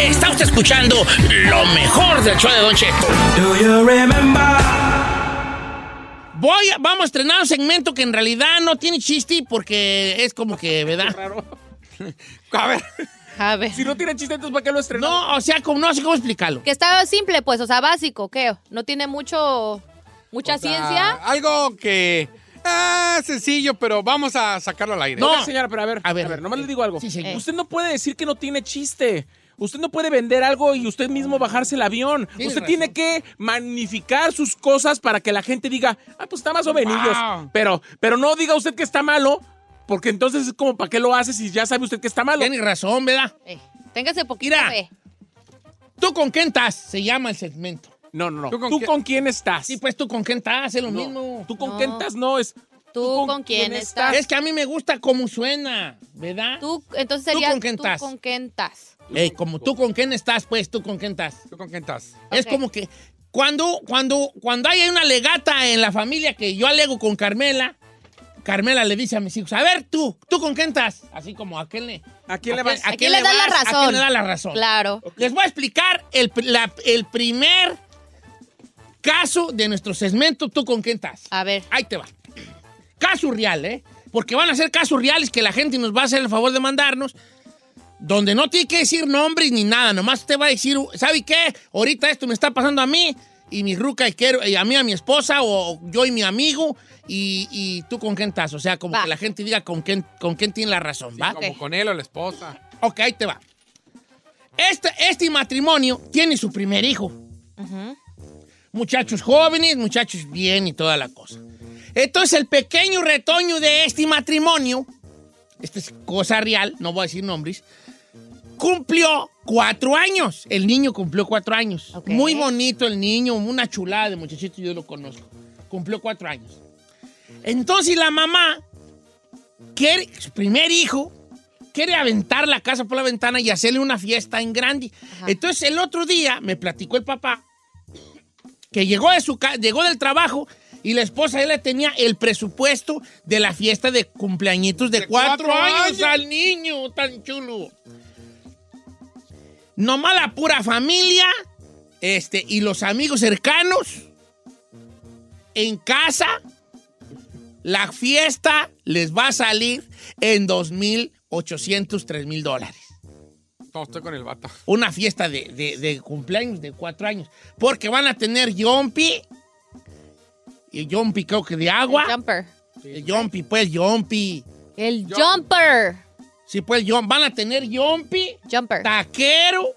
Está usted escuchando lo mejor del show de Don Cheto. Do you remember? Voy a- vamos a estrenar un segmento que en realidad no tiene chiste porque es como que, ¿verdad? A ver, A ver. si no tiene chiste, entonces ¿para qué lo estrenó? No, o sea, como, no sé cómo explicarlo. Que está simple, pues, o sea, básico, ¿qué? No tiene mucho. mucha O sea, ciencia. Algo que. Ah, sencillo, pero vamos a sacarlo al aire. No. Oiga, señora, pero a ver, A a ver. ver, nomás le digo algo. Sí, señor. Usted no puede decir que no tiene chiste. Usted no puede vender algo y usted mismo bajarse el avión. Usted razón. tiene que magnificar sus cosas para que la gente diga, ah, pues está más o menos. Wow. Pero, pero no diga usted que está malo, porque entonces es como, ¿para qué lo hace si ya sabe usted que está malo? Tiene razón, ¿verdad? Eh, téngase poquito Mira. fe. ¿Tú con quién estás? Se llama el segmento. No, no, no. ¿Tú ¿Tú con quién estás? Sí, pues tú con quién estás, es lo No. mismo. ¿Tú con No. quién estás? No, es... ¿Tú con quién estás? Es que a mí me gusta cómo suena, ¿verdad? Tú, entonces ¿Tú sería. con quién estás? con quién estás? Ey, como tú con quién estás, pues tú con quién estás. ¿Tú con quién estás? Es como que cuando, cuando, cuando hay una legata en la familia que yo alego con Carmela, Carmela le dice a mis hijos, a ver tú, ¿tú con quién estás? Así como a quién le... ¿A quién le quién- vas? a ¿A quién le da la vas? ¿A razón? quién le da la razón? Claro. Les voy a explicar el, la- el primer caso de nuestro segmento, ¿tú con quién estás? A ver. Ahí te va. Caso real, ¿eh? Porque van a ser casos reales que la gente nos va a hacer el favor de mandarnos, donde no tiene que decir nombres ni nada, nomás usted va a decir, ¿sabe qué? Ahorita esto me está pasando a mí y mi ruca y quiero, y a mí, a mi esposa, o yo y mi amigo, y, y tú con quién estás. O sea, como Va. que la gente diga con quién, con quién tiene la razón, ¿va? Como con él o la esposa. Ok, ahí te va. Este, este matrimonio tiene su primer hijo. Muchachos jóvenes, muchachos bien y toda la cosa. Entonces el pequeño retoño de este matrimonio, esta es cosa real, no voy a decir nombres, cumplió cuatro años. El niño cumplió cuatro años. Muy bonito el niño, una chulada de muchachito, yo lo conozco. Cumplió cuatro años. Entonces la mamá, quiere, su primer hijo, quiere aventar la casa por la ventana y hacerle una fiesta en grande. Entonces el otro día me platicó el papá que llegó, de su llegó del trabajo y la esposa él le tenía el presupuesto de la fiesta de cumpleañitos de, De cuatro, cuatro años, años. al niño tan chulo. Nomás la pura familia este, y los amigos cercanos en casa. La fiesta les va a salir en 2.800, 3.000 dólares No, estoy con el vato. una fiesta de, de- de cumpleaños de cuatro años. Porque van a tener yompi. Y yompi creo que de agua. Jumper. El yompi, pues, yompi. El jumper. Sí, pues, van a tener yompi, Jumper. taquero,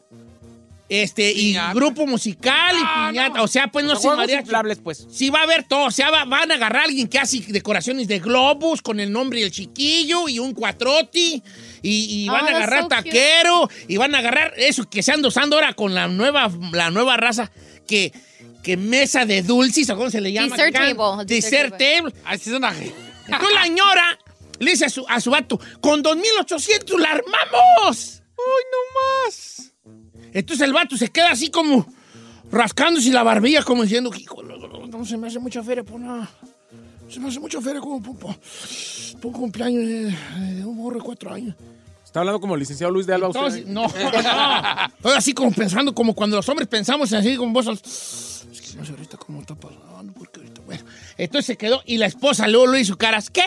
este, y Piñata. grupo musical y piñata. O sea, pues, no juegos mariachi. pues. Sí, va a haber todo. O sea, va- van a agarrar a alguien que hace decoraciones de globos con el nombre del chiquillo y un cuatroti. Y, y van Oh, a agarrar so cute. taquero. Y van a agarrar eso que se anda usando ahora con la nueva, la nueva raza. Que, que mesa de dulces, o cómo se le llama. Dessert table, Dessert dessert table. Así es una... Entonces la ñora le dice a su, a su vato, con 2.800 la armamos. ¡Ay, no más! Entonces el vato se queda así como rascándose la barbilla, como diciendo, hijo, no, no, no se me hace mucha feria por nada. Se me hace mucha feria como por, cumpleaños de, de un morro de cuatro años. Está hablando como el licenciado Luis de Alba. usted. Entonces, no, no. Estoy así como pensando, como cuando los hombres pensamos así con al- Es que no sé ahorita cómo está pasando, porque ahorita, bueno. Entonces se quedó y la esposa luego lo hizo caras, ¿qué?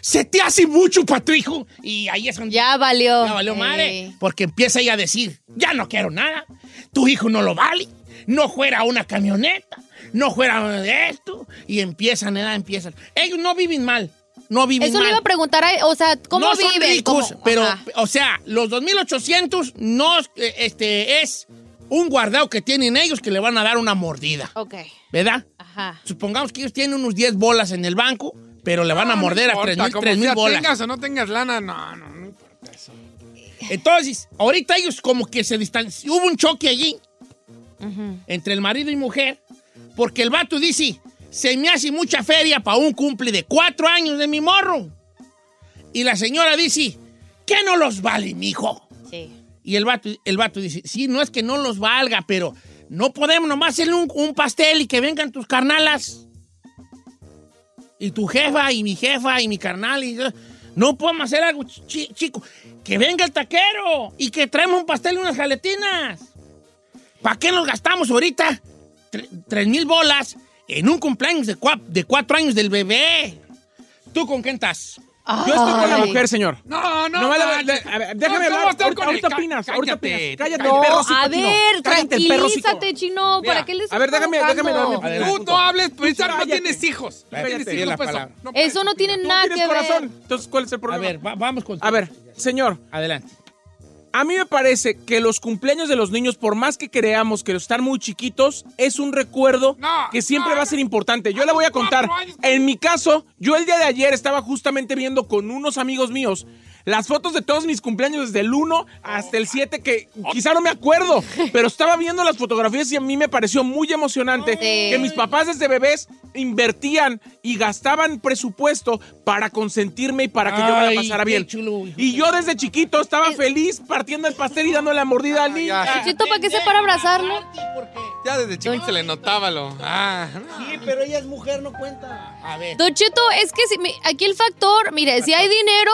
Se te hace mucho para tu hijo. Y ahí es donde Ya valió. ya valió madre. Ey. Porque empieza ella a decir, ya no quiero nada. Tu hijo no lo vale. No fuera una camioneta. No fuera de esto. Y empiezan, ¿verdad? Empiezan. Ellos no viven mal. No viven Eso mal. le iba a preguntar, a- o sea, ¿cómo no son viven? ricos, ¿Cómo? pero, Ajá. o sea, los 2.800 no, eh, este, es un guardado que tienen ellos que le van a dar una mordida, Ok, ¿verdad? ajá. Supongamos que ellos tienen unos 10 bolas en el banco, pero le van a No, no morder a importa, 3.000 como 3,000 sea, bolas. tengas o no tengas lana, no, no, no importa eso. Entonces, ahorita ellos como que se distancian. Hubo un choque allí entre el marido y mujer, porque el vato dice, se me hace mucha feria para un cumple de cuatro años de mi morro. Y la señora dice, ¿qué no los vale, mijo? Sí. Y el vato, el vato dice, sí, no es que no los valga, pero no podemos nomás hacerle un, un pastel y que vengan tus carnalas. Y tu jefa y mi jefa y mi carnal. Y, no podemos hacer algo, chi- chico. Que venga el taquero y que traemos un pastel y unas jaletinas. ¿Para qué nos gastamos ahorita tre- tres mil bolas en un cumpleaños de, de cuatro años del bebé? ¿Tú con quién estás? Yo estoy con la mujer, señor. No, no, No, vale, manches. a ver, déjame ¿Cómo hablar. a Ahorita, con ahorita opinas. Ahorita cállate, opinas. Cállate, No, perro a ver, tranquilízate, chino. ¿Para qué les a ver, déjame- déjame Adelante. Tú no hables, pues Tú no cállate. tienes hijos. No Cállate, tienes hijos, la pues, no Eso no tiene nada tienes que corazón. ver. Entonces, ¿cuál es el A problema? ver, va- vamos con... A ver, señor, Adelante. A mí me parece que los cumpleaños de los niños, por más que creamos que están muy chiquitos, es un recuerdo No, que siempre no, va a ser importante. Yo le voy a contar. En mi caso, yo el día de ayer estaba justamente viendo con unos amigos míos las fotos de todos mis cumpleaños desde el 1 hasta el 7, que quizá no me acuerdo, pero estaba viendo las fotografías y a mí me pareció muy emocionante que mis papás desde bebés invertían y gastaban presupuesto para consentirme y para que yo me la pasara bien. chulo. Y yo desde chiquito estaba feliz partiendo el pastel y dándole la mordida al niño. ya. Chito, ¿para qué se para abrazarlo? Ya desde chiquito se le notaba lo. Ah. Sí, pero ella es mujer, no cuenta. A ver. Don Cheto, es que si aquí el factor, mire, si hay dinero,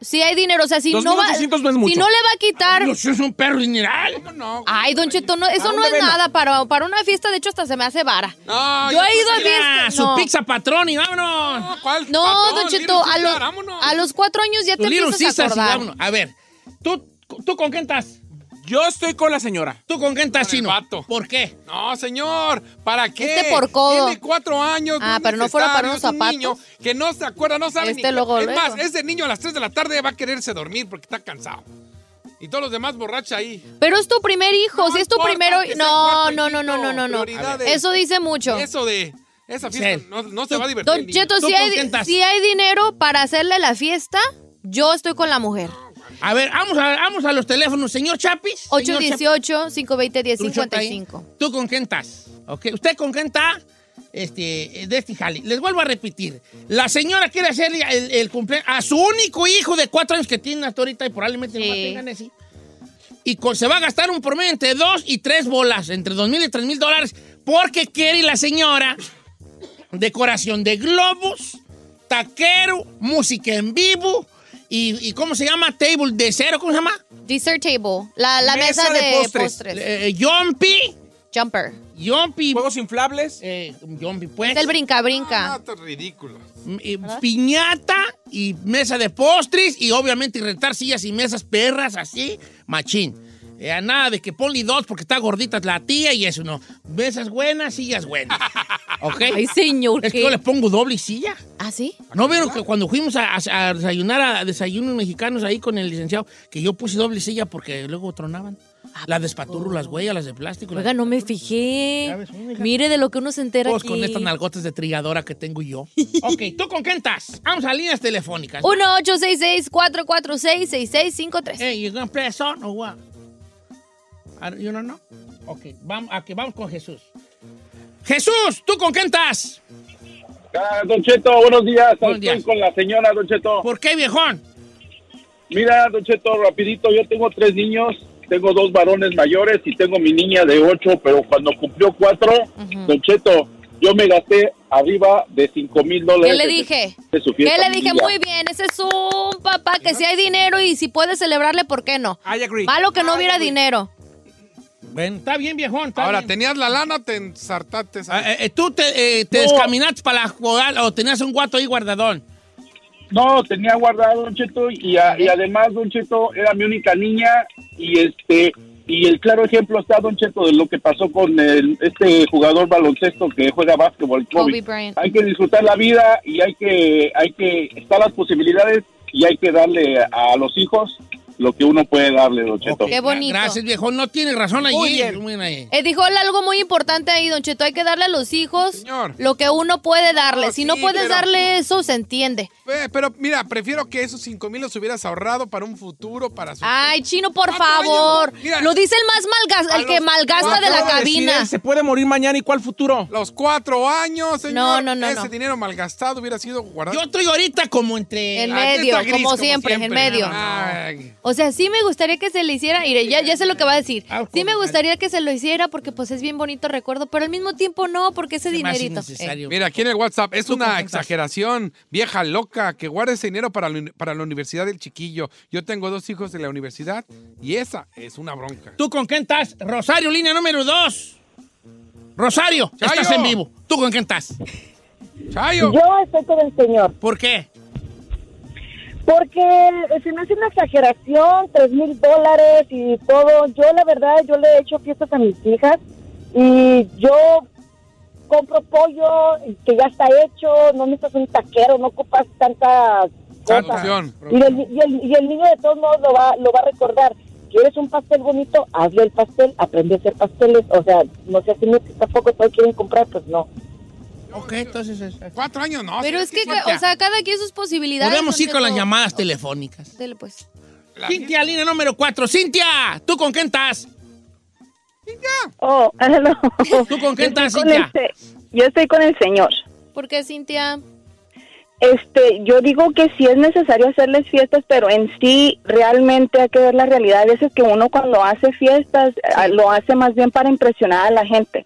si hay dinero, o sea, si no va, 2,800 no es mucho. si no le va a quitar, Dios, es un perro dineral. ¿Cómo no? ay, Don Cheto, no, eso no es no. nada para, para una fiesta, de hecho hasta se me hace vara. No, Yo he ido a fiestas, su no. pizza patrón y vámonos. No, ¿cuál No, patrón? Don Cheto, a vámonos. a los cuatro años ya Tu te empiezas a sí, acordar. vámonos. A ver, ¿tú, ¿tú con quién estás? Yo estoy con la señora. ¿Tú con quién estás, Chino? vato. ¿Por qué? No, señor, ¿para qué? Este por codo. Tiene cuatro años. Ah, pero no fuera para unos un niño que no se acuerda, no sabe Este ni... luego, es luego. más, ese niño a las 3 de la tarde va a quererse dormir porque está cansado. Y todos los demás borrachos ahí. Pero es tu primer hijo, No si es tu primero, no, no, no, no, no, no, no. Eso dice mucho. Eso de... Esa fiesta Sí. no, no se va a divertir. Don. Cheto, si hay dinero para hacerle la fiesta, yo estoy con la mujer. A ver, vamos a, vamos a los teléfonos. Señor Chapis. señor Chapis. 818-520-1055. ¿Tú con quién estás? ¿Ok? ¿Usted con quién está? Este, de este jali. Les vuelvo a repetir. La señora quiere hacer el, el cumpleaños a su único hijo de cuatro años que tiene hasta ahorita y probablemente Sí. no tengan ese. Y con- se va a gastar un promedio entre dos y tres bolas, entre dos mil y tres mil dólares, porque quiere la señora decoración de globos, taquero, música en vivo y, y ¿cómo se llama? Table de cero, ¿cómo se llama? Dessert table, la, la mesa, Mesa de de, postres. postres. Eh, Jumpy, Jumper. Jumpy, Juegos inflables. eh, Jumpy, pues. Es el brinca, Ah, brinca. esto es ridículo. Eh, piñata y mesa de postres y obviamente rentar sillas y mesas perras así, machín. Eh, nada de que ponle dos porque está gordita la tía y eso no. Mesas buenas, sillas buenas. ¿Ok? Ay, señor, es que ¿qué? yo le pongo doble silla. ¿Ah, sí? ¿No vieron que cuando fuimos a, a- a desayunar a desayunos mexicanos ahí con el licenciado, que yo puse doble silla porque luego tronaban? Las de espaturro, las huellas, las de plástico. Oiga, no me fijé. Mire de lo que uno se entera Todos aquí. con estas nalgotas de trilladora que tengo yo. ok, ¿tú con quién estás? Vamos a líneas telefónicas. 1-866-446-6653. Hey, you gonna play a song or what? Don't- You don't know? Ok, vamos, aquí, vamos con Jesús. Jesús, ¿tú con quién estás? Ah, Don Cheto, buenos días. Buenos Estoy días. con la señora, Don Cheto. ¿Por qué, viejón? Mira, Don Cheto, rapidito, yo tengo tres niños, tengo dos varones mayores y tengo mi niña de ocho, pero cuando cumplió cuatro, Don Cheto, yo me gasté arriba de cinco mil ¿Qué dólares. le de- dije? de su ¿Qué le dije? Muy bien, ese es un papá que si hay dinero y si puede celebrarle, ¿por qué no? I agree. Malo que no I hubiera agree. dinero. Bueno, está bien, viejón. está Ahora, bien. ¿tenías la lana o te ensartaste? Ah, eh, eh, ¿Tú te, eh, te No. descaminaste para la jugada o tenías un guato ahí guardadón? No, tenía guardado, Don Cheto, y, a- y además, Don Cheto, era mi única niña, y este, y el claro ejemplo está, Don Cheto, de lo que pasó con el, este jugador baloncesto que juega básquetbol, Kobe Kobe. Bryant. Hay que disfrutar la vida y hay que, hay que, están las posibilidades y hay que darle a los hijos lo que uno puede darle, Don Cheto. Qué bonito. Gracias, viejo. No tiene razón allí. Muy bien. Muy bien ahí. Eh, dijo algo muy importante ahí, Don Cheto. Hay que darle a los hijos Señor. lo que uno puede darle. No, si no puedes pero- darle eso, se entiende. Eh, Pero mira, prefiero que esos 5 mil los hubieras ahorrado para un futuro, para su... Ay, Chino, por favor. mira. Lo dice el más malgas, A el que malgasta de la decir cabina. Se puede morir mañana y cuál futuro. Los cuatro años, señor. No, no, no, Ese no. dinero malgastado hubiera sido guardado. Yo estoy ahorita como entre. En Ah, medio, como siempre, en medio. Ay. O sea, sí me gustaría que se le hiciera, mire, ya, ya sé lo que va a decir. Ah, Sí me gustaría que se lo hiciera porque pues es bien bonito recuerdo, pero al mismo tiempo no, porque ese dinerito. innecesario. Mira, aquí en el WhatsApp, es ¿Tú una exageración, vieja loca, que guarde ese dinero para la, para la universidad del chiquillo. Yo tengo dos hijos de la universidad y esa es una bronca. ¿Tú con quién estás? Rosario, línea número dos. Rosario, Chayo. estás en vivo. ¿Tú con quién estás? Chayo, Yo estoy con el señor, ¿Por qué? Porque se me hace una exageración, tres mil dólares y todo. Yo, la verdad, yo le he hecho fiestas a mis hijas y yo compro pollo que ya está hecho, no necesitas un taquero, no ocupas tanta cosa. Y el, y, el, y el niño de todos modos lo va, lo va a recordar. ¿Quieres un pastel bonito? Hazle el pastel, aprende a hacer pasteles. O sea, no sé si tampoco todos quieren comprar, pues no. Ok, entonces. es- cuatro años no. Pero es que, o sea, cada quien sus posibilidades. Podemos ir Don con las Cheto. llamadas telefónicas. Dele, pues. la- Cintia, línea número cuatro. Cintia, ¿tú con quién estás? Oh, hello. ¿Tú con quién estás, con el Cintia? se- Yo estoy con el señor. ¿Por qué, Cintia? Este, yo digo que sí es necesario hacerles fiestas, pero en sí realmente hay que ver la realidad. Hay veces que uno cuando hace fiestas lo hace más bien para impresionar a la gente,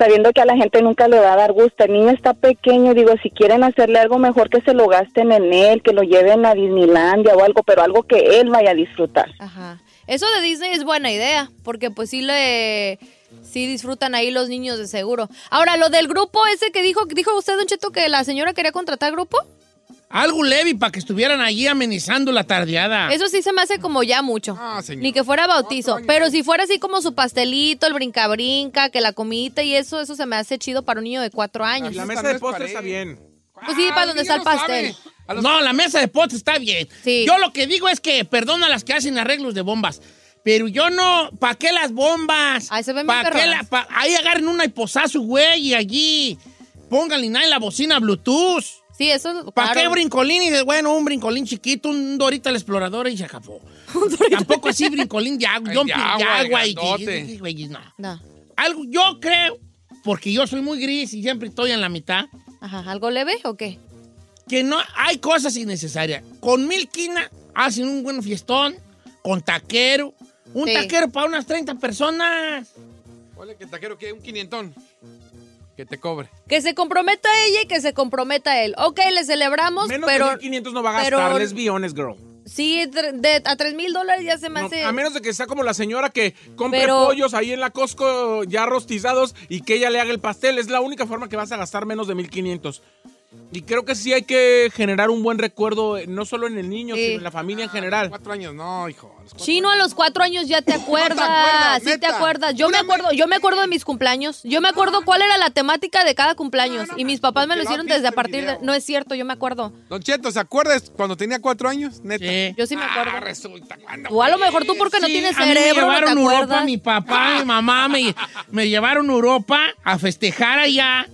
sabiendo que a la gente nunca le va a dar gusto. El niño está pequeño, digo, si quieren hacerle algo mejor que se lo gasten en él, que lo lleven a Disneylandia o algo, pero algo que él vaya a disfrutar. Ajá. Eso de Disney es buena idea, porque pues sí le sí disfrutan ahí los niños de seguro. Ahora, lo del grupo ese que dijo, dijo usted, Don Cheto, que la señora quería contratar grupo, Algo leve para que estuvieran allí amenizando la tardeada. eso sí se me hace como ya mucho. Ah, señor. Ni que fuera bautizo. Pero si fuera así como su pastelito, el brinca-brinca, que la comidita y eso, eso se me hace chido para un niño de cuatro años. La Esa mesa de postre está bien. Pues sí, para Ah, donde niño está el pastel. Los- No, la mesa de potes está bien. Sí. Yo lo que digo es que perdona a las que hacen arreglos de bombas. Pero yo no, ¿para qué las bombas? Ay, se ven ¿Pa' bien qué perronas. pa- ahí agarren una y posazo, güey, y allí pónganle nada en la bocina Bluetooth. Sí, eso. ¿Para claro. qué brincolín? Y dices, bueno, un brincolín chiquito, un Dorita la exploradora y se acabó. Tampoco así brincolín de agua, de de agua, y, y- y- y- no. No. Algo, yo creo, porque yo soy muy gris y siempre estoy en la mitad, Ajá, ¿algo leve o qué? que no hay cosas innecesarias. Con mil quina hacen un buen fiestón, con taquero, un Sí. taquero para unas 30 personas. Ponle que taquero que un quinientón. Que te cobre. Que se comprometa ella y que se comprometa él. Ok, le celebramos, Menos pero de 1500 no va a pero- gastar, let's be honest, girl. sí, de, de- a tres mil dólares ya se me No, hace... a menos de que sea como la señora que compre Pero- pollos ahí en la Costco ya rostizados y que ella le haga el pastel. Es la única forma que vas a gastar menos de 1500. Y creo que sí hay que generar un buen recuerdo, eh, no solo en el niño, Sí. sino en la familia en general. Cuatro años, no, hijo. a Chino, a los cuatro años ya te acuerdas. acuerdas, sí te acuerdas. Yo me acuerdo, yo me acuerdo de mis cumpleaños. Yo me acuerdo cuál era la temática de cada cumpleaños. No, no, y mis papás me lo hicieron desde a partir de. No es cierto, yo me acuerdo. Don Cheto, ¿se acuerdas cuando tenía cuatro años? Neta. Sí. Yo sí me acuerdo. Ah, resulta, ¿cuándo Tú a lo mejor tú porque no tienes a mí cerebro, me no te llevaron Europa, acuerdas. mi papá, mi mamá me, me llevaron a Europa a festejar allá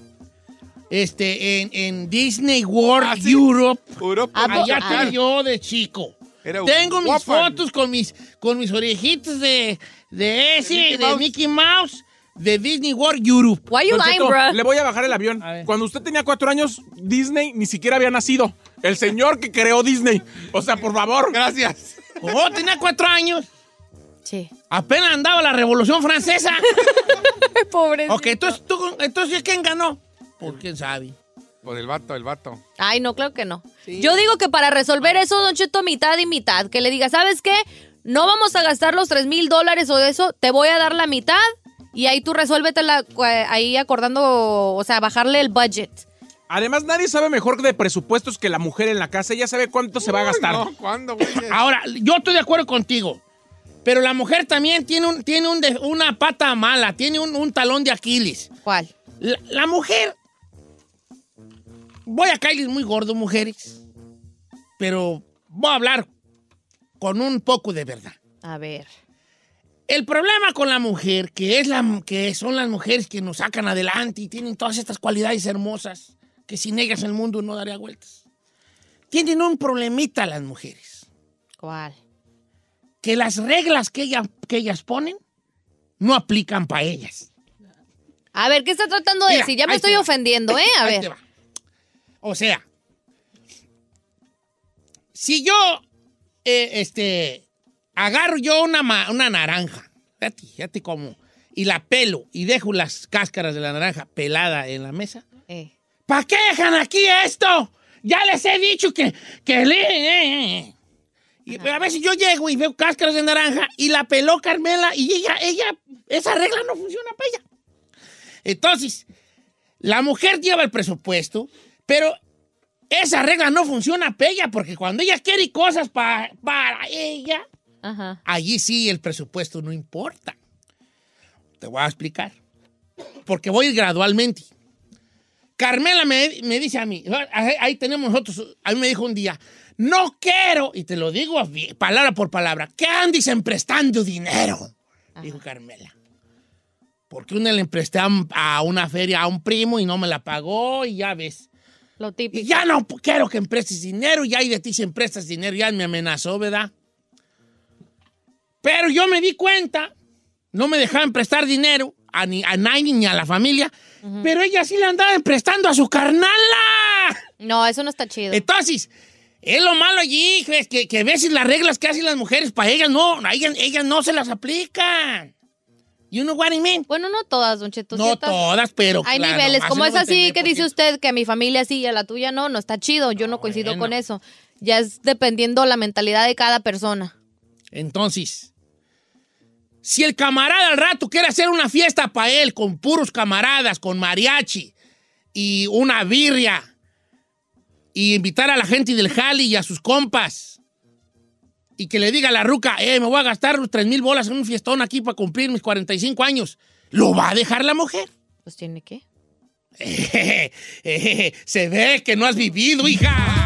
este, en, en Disney World Ah, ¿sí? Europe. Europa. Allá ah. estoy yo de chico. Era Tengo mis guapa. fotos con mis, con mis orejitas de, de ese, Mickey de Mouse. Mickey Mouse, de Disney World Europe. Why you lying, bro? le voy a bajar el avión. Cuando usted tenía cuatro años, Disney ni siquiera había nacido. El señor que creó Disney. O sea, por favor. Gracias. Oh, tenía cuatro años. Sí. Apenas andaba la Revolución Francesa. Pobre. ok, entonces, tú, entonces ¿quién ganó? Pues quién sabe. Por el vato, el vato. Ay, no, claro que no. Yo digo que para resolver eso, Don Cheto, mitad y mitad. Que le diga, ¿sabes qué? No vamos a gastar los tres mil dólares o de eso, te voy a dar la mitad y ahí tú resuélvetela ahí acordando, o sea, bajarle el budget. Además, nadie sabe mejor de presupuestos que la mujer en la casa. Ella sabe cuánto se va a gastar. No, ¿cuándo, güey? Ahora, yo estoy de acuerdo contigo. Pero la mujer también tiene, un, tiene un de- una pata mala, tiene un, un talón de Aquiles. ¿Cuál? La, la mujer. Voy a caerles muy gordo, mujeres. Pero voy a hablar con un poco de verdad. A ver. El problema con la mujer, que, es la, que son las mujeres que nos sacan adelante y tienen todas estas cualidades hermosas, que sin ellas el mundo no daría vueltas. Tienen un problemita las mujeres, ¿Cuál? que las reglas que, ella- que ellas ponen no aplican para ellas. A ver, ¿qué está tratando de Mira, decir? Ya me estoy va. ofendiendo, ¿eh? A Ahí ver. te va. O sea, si yo, eh, este, agarro yo una, una naranja, fíjate, fíjate cómo, y la pelo y dejo las cáscaras de la naranja pelada en la mesa, Eh. ¿para qué dejan aquí esto? Ya les he dicho que, que le... eh, eh. Y a veces yo llego y veo cáscaras de naranja y la peló Carmela y ella, ella, esa regla no funciona para ella. Entonces, la mujer lleva el presupuesto, pero esa regla no funciona para ella porque cuando ella quiere cosas pa- para ella, Ajá. allí sí el presupuesto no importa. Te voy a explicar. Porque voy gradualmente. Carmela me, me dice a mí, ahí, ahí tenemos nosotros, a mí me dijo un día, no quiero, y te lo digo palabra por palabra, que andes emprestando dinero, dijo Carmela. Porque una le empresté a una feria a un primo y no me la pagó y ya ves. Lo Y típico. ya no quiero que emprestes dinero, ya y de ti si prestas dinero, ya me amenazó, ¿verdad? Pero yo me di cuenta, no me dejaban prestar dinero a, ni, a nadie ni a la familia, pero ella sí le andaba prestando a su carnala. No, eso no está chido. Entonces, es lo malo allí, que, que, a veces las reglas que hacen las mujeres para ellas no, ellas, ellas no se las aplican. You know what I mean? Bueno, no todas, Don Cheto. No ciertas- todas, pero Hay claro, niveles. Como es así que dice usted que a mi familia sí y a la tuya no, no está chido. Yo no coincido bueno. con eso. Ya es dependiendo la mentalidad de cada persona. Entonces, si el camarada al rato quiere hacer una fiesta para él con puros camaradas, con mariachi y una birria y invitar a la gente del Jali y a sus compas y que le diga a la ruca, eh, me voy a gastar los 3 mil bolas en un fiestón aquí para cumplir mis 45 años, ¿lo va a dejar la mujer? Pues tiene que. Se ve que no has vivido, hija.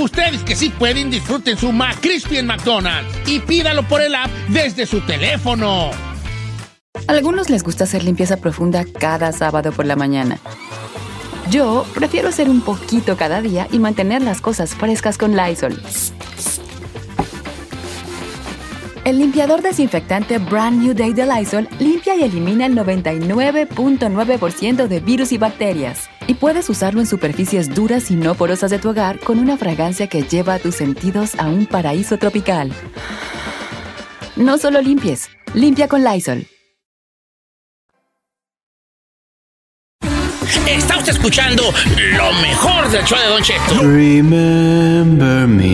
Ustedes que sí pueden, disfruten su McCrispy en McDonald's y pídalo por el app desde su teléfono. Algunos les gusta hacer limpieza profunda cada sábado por la mañana. Yo prefiero hacer un poquito cada día y mantener las cosas frescas con Lysol. El limpiador desinfectante Brand New Day de Lysol limpia y elimina el 99.9% de virus y bacterias. Y puedes usarlo en superficies duras y no porosas de tu hogar con una fragancia que lleva a tus sentidos a un paraíso tropical. No solo limpies, limpia con Lysol. Está usted escuchando lo mejor del show de Don Cheto. Remember me.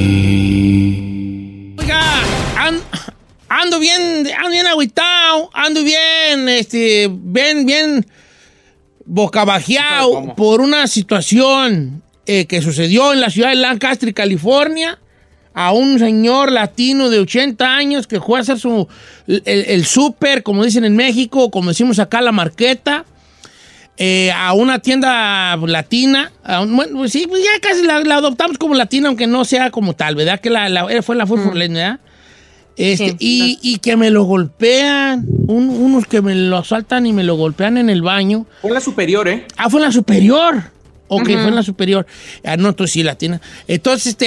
Oiga, an- ando bien, ando bien agüitado, ando bien, este, bien, bien bocabajeado por una situación eh, que sucedió en la ciudad de Lancaster, California, a un señor latino de 80 años que fue a hacer su, el, el súper, como dicen en México, como decimos acá, la marqueta, eh, a una tienda latina. a un- bueno, pues sí, pues ya casi la, la adoptamos como latina, aunque no sea como tal, ¿verdad? Que la, la- fue la fue ¿verdad? Este, y, y que me lo golpean, un- unos que me lo asaltan y me lo golpean en el baño. Fue la superior, ¿eh? Ah, fue en la superior. Ok, fue en la superior. Ah, no, entonces sí, latina. Entonces, este,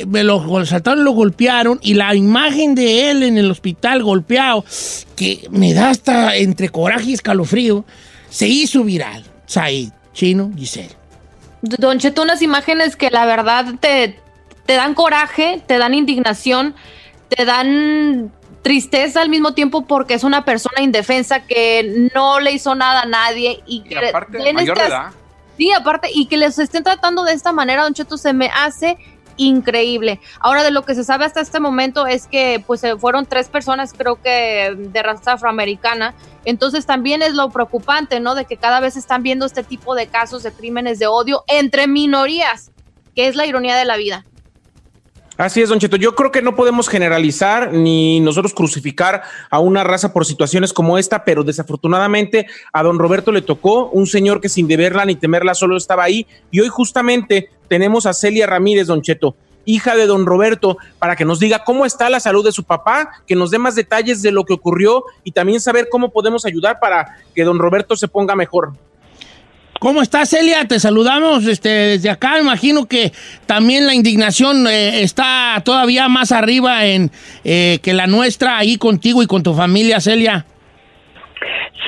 eh, me lo saltaron, lo golpearon y la imagen de él en el hospital golpeado, que me da hasta entre coraje y escalofrío, se hizo viral. Said, Chino, Giselle. Don Cheto, unas imágenes que la verdad te, te dan coraje, te dan indignación, te dan tristeza al mismo tiempo porque es una persona indefensa que no le hizo nada a nadie y que aparte, mayor edad. Sí, aparte, y que les estén tratando de esta manera, Don Cheto, se me hace increíble. Ahora, de lo que se sabe hasta este momento es que pues fueron tres personas, creo que de raza afroamericana. Entonces también es lo preocupante, ¿no? De que cada vez están viendo este tipo de casos de crímenes de odio entre minorías, que es la ironía de la vida. Así es, Don Cheto. Yo creo que no podemos generalizar ni nosotros crucificar a una raza por situaciones como esta, pero desafortunadamente a don Roberto le tocó un señor que sin deberla ni temerla solo estaba ahí. Y hoy justamente tenemos a Celia Ramírez, Don Cheto, hija de don Roberto, para que nos diga cómo está la salud de su papá, que nos dé más detalles de lo que ocurrió y también saber cómo podemos ayudar para que don Roberto se ponga mejor. ¿Cómo estás, Celia? Te saludamos este, desde acá. Imagino que también la indignación eh, está todavía más arriba en eh, que la nuestra ahí contigo y con tu familia, Celia.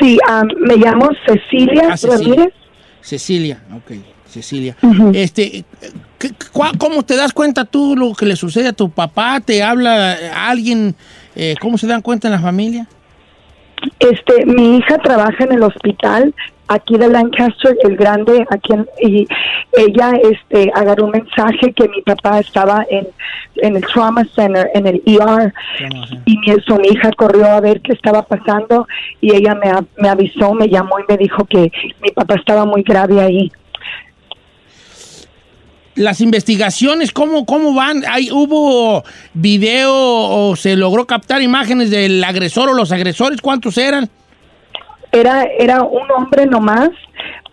Sí, ah, me llamo Cecilia, Ah, Cecilia. Ramírez. Cecilia, ok, Cecilia. Ujú. Este, ¿qué- cua- ¿cómo te das cuenta tú lo que le sucede a tu papá? ¿Te habla alguien? Eh, ¿Cómo se dan cuenta en la familia? Este, mi hija trabaja en el hospital aquí de Lancaster, el grande, aquí en- y ella este agarró un mensaje que mi papá estaba en, en el trauma center, en el ER, y mi, so, mi hija corrió a ver qué estaba pasando y ella me, a- me avisó, me llamó y me dijo que mi papá estaba muy grave ahí. Las investigaciones, ¿cómo, cómo van? ¿Hay, ¿Hubo video o se logró captar imágenes del agresor o los agresores? ¿Cuántos eran? Era, era un hombre nomás,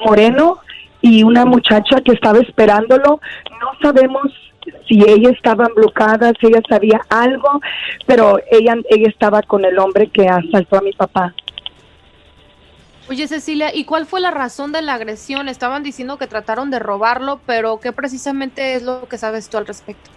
moreno, y una muchacha que estaba esperándolo. No sabemos si ella estaba emblucada, si ella sabía algo, pero ella, ella estaba con el hombre que asaltó a mi papá. Oye, Cecilia, ¿y cuál fue la razón de la agresión? Estaban diciendo que trataron de robarlo, pero ¿qué precisamente es lo que sabes tú al respecto?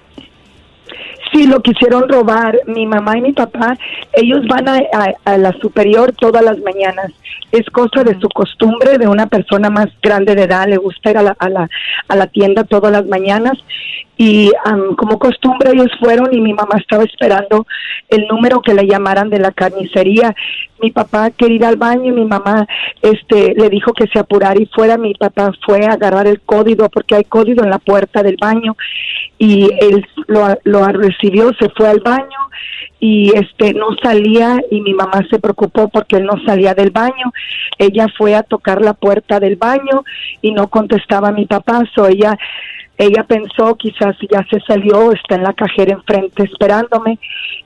Sí, lo quisieron robar. Mi mamá y mi papá, ellos van a, a- a la superior todas las mañanas. Es cosa de su costumbre, de una persona más grande de edad, le gusta ir a la, a la, a la tienda todas las mañanas. Y am, como costumbre ellos fueron y mi mamá estaba esperando el número que le llamaran de la carnicería. Mi papá quería ir al baño y mi mamá este, le dijo que se apurara y fuera. Mi papá fue a agarrar el código porque hay código en la puerta del baño y él lo, lo recibió, se fue al baño y este no salía y mi mamá se preocupó porque él no salía del baño. Ella fue a tocar la puerta del baño y no contestaba a mi papá, so ella ella pensó quizás ya se salió, está en la cajera enfrente esperándome.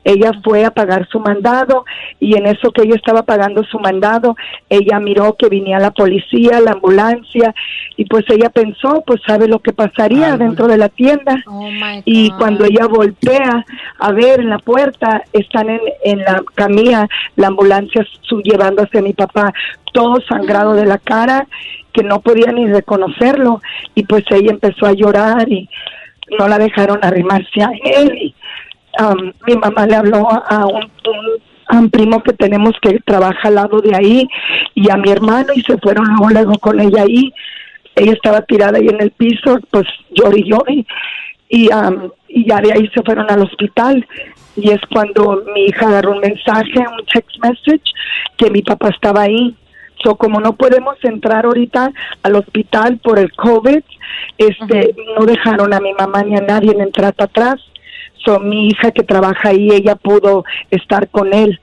Ella fue a pagar su mandado y en eso que ella estaba pagando su mandado, ella miró que venía la policía, la ambulancia y pues ella pensó, pues sabe lo que pasaría dentro de la tienda. y cuando ella voltea a ver en la puerta, están en, en la camilla, la ambulancia su- llevándose a mi papá todo sangrado de la cara, que no podía ni reconocerlo y pues ella empezó a llorar y no la dejaron arrimarse a él y um, mi mamá le habló a un, un- a un primo que tenemos que trabaja al lado de ahí y a mi hermano y se fueron luego, luego con ella ahí ella estaba tirada ahí en el piso, pues lloré y lloré. Y, am, y ya de ahí se fueron al hospital. Y es cuando mi hija agarró un mensaje, un text message, que mi papá estaba ahí. So, como no podemos entrar ahorita al hospital por el COVID, este, no dejaron a mi mamá ni a nadie en entrar para atrás. So, mi hija que trabaja ahí, ella pudo estar con él.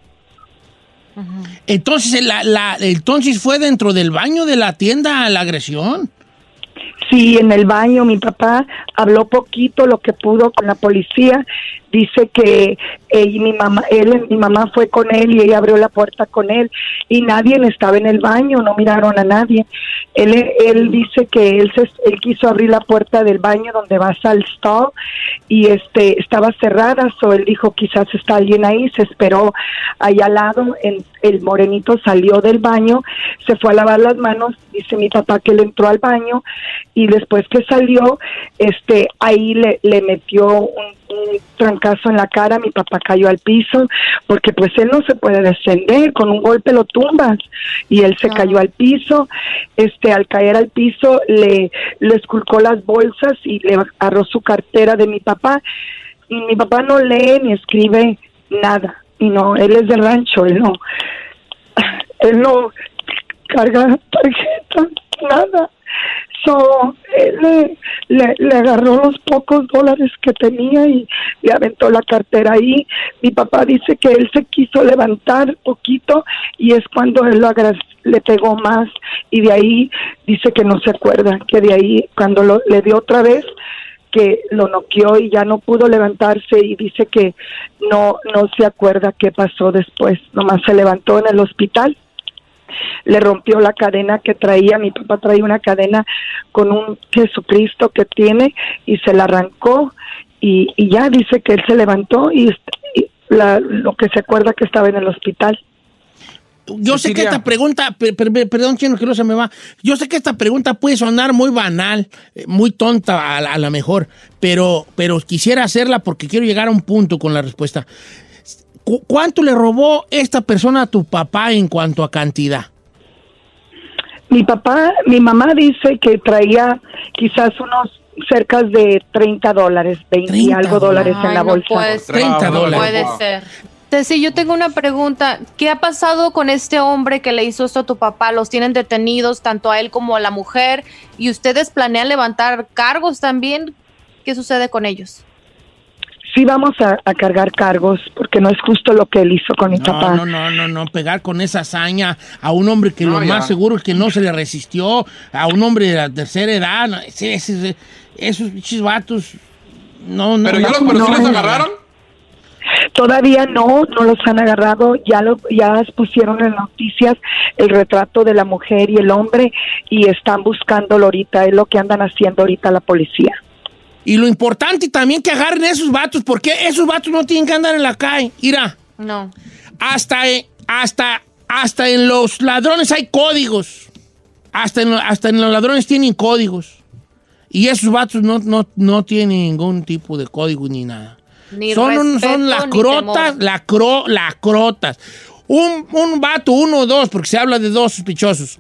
Entonces, la, la- entonces fue dentro del baño de la tienda la agresión. Sí, en el baño mi papá habló poquito lo que pudo con la policía. Dice que él mi mamá, él, mi mamá fue con él y ella abrió la puerta con él y nadie estaba en el baño, no miraron a nadie. Él, él dice que él, se, él quiso abrir la puerta del baño donde vas al stall y este estaba cerrada, so él dijo quizás está alguien ahí, se esperó allá al lado, el, el morenito salió del baño, se fue a lavar las manos, dice mi papá que él entró al baño y después que salió, este ahí le, le metió un, un trancazo en la cara, mi papá cayó al piso, porque pues él no se puede descender, con un golpe lo tumbas, y él se cayó al piso, este al caer al piso le, le esculcó las bolsas y le agarró su cartera de mi papá, y mi papá no lee ni escribe nada, y no, él es del rancho, él no, él no carga tarjeta, nada. So, él le, le, agarró los pocos dólares que tenía y le aventó la cartera ahí. Mi papá dice que él se quiso levantar poquito y es cuando él lo le pegó más y de ahí dice que no se acuerda, que de ahí cuando lo, le dio otra vez que lo noqueó y ya no pudo levantarse y dice que no no se acuerda qué pasó después, nomás se levantó en el hospital le rompió la cadena que traía, mi papá traía una cadena con un Jesucristo que tiene y se la arrancó y, y ya dice que él se levantó y, la- lo que se acuerda que estaba en el hospital. Yo sé que esta pregunta, per- per- per- perdón, chino, que no se me va. Yo sé que esta pregunta puede sonar muy banal, eh, muy tonta a, la- a la mejor, pero, pero quisiera hacerla porque quiero llegar a un punto con la respuesta. ¿Cu- ¿Cuánto le robó esta persona a tu papá en cuanto a cantidad? Mi papá, mi mamá dice que traía quizás unos cerca de 30 dólares, 20 y algo dólares en Ay, la no bolsa. puede ser. 30 No dólares. puede ser. Yo tengo una pregunta. ¿Qué ha pasado con este hombre que le hizo esto a tu papá? ¿Los tienen detenidos tanto a él como a la mujer? ¿Y ustedes planean levantar cargos también? ¿Qué sucede con ellos? Sí vamos a, a cargar cargos porque no es justo lo que él hizo con mi papá. No, no, no, no, no, pegar con esa hazaña a un hombre que No, lo ya. más seguro es que no se le resistió, a un hombre de la tercera edad, no, ese- ese- esos pinches vatos, no, no. Pero ya no, los- pero sí no, los no, agarraron. Todavía no, no los han agarrado, ya lo, ya pusieron en noticias el retrato de la mujer y el hombre y están buscándolo ahorita, es lo que andan haciendo ahorita la policía. Y lo importante también que agarren esos vatos, porque esos vatos no tienen que andar en la calle. Mira, No. hasta, eh, hasta, hasta en los ladrones hay códigos. Hasta en, hasta en los ladrones tienen códigos. Y esos vatos no, no, no tienen ningún tipo de código ni nada. Ni son, un- respeto, son ni lacrotas, temor. lacro, lacrotas. Un, un vato, uno o dos, porque se habla de dos sospechosos,